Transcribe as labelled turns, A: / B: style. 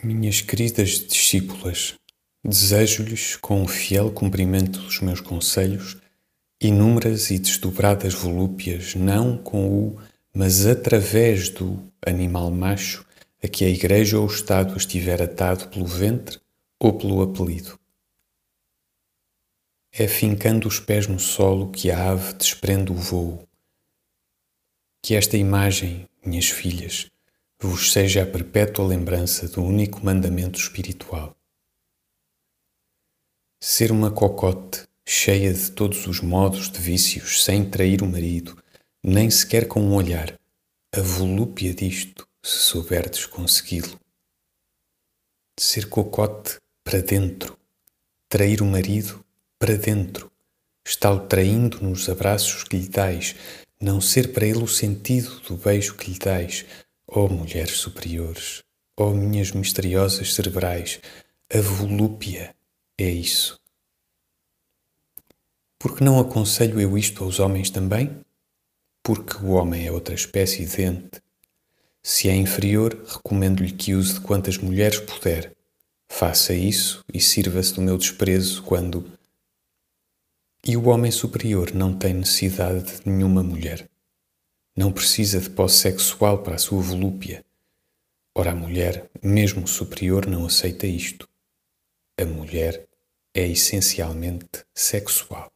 A: Minhas queridas discípulas, desejo-lhes, com o fiel cumprimento dos meus conselhos, inúmeras e desdobradas volúpias, não com o, mas através do animal macho a que a Igreja ou o Estado estiver atado pelo ventre ou pelo apelido. É fincando os pés no solo que a ave desprende o vôo. Que esta imagem, minhas filhas, vos seja a perpétua lembrança do único mandamento espiritual. Ser uma cocote cheia de todos os modos de vícios, sem trair o marido, nem sequer com um olhar, a volúpia disto, se souberdes consegui-lo. Ser cocote para dentro, trair o marido para dentro, está-o traindo nos abraços que lhe dais, não ser para ele o sentido do beijo que lhe dais, Ó oh, mulheres superiores, ó oh, minhas misteriosas cerebrais, a volúpia é isso. Porque não aconselho eu isto aos homens também? Porque o homem é outra espécie de ente. Se é inferior, recomendo-lhe que use de quantas mulheres puder. Faça isso e sirva-se do meu desprezo quando. E o homem superior não tem necessidade de nenhuma mulher. Não precisa de posse sexual para a sua volúpia. Ora, a mulher, mesmo superior, não aceita isto. A mulher é essencialmente sexual.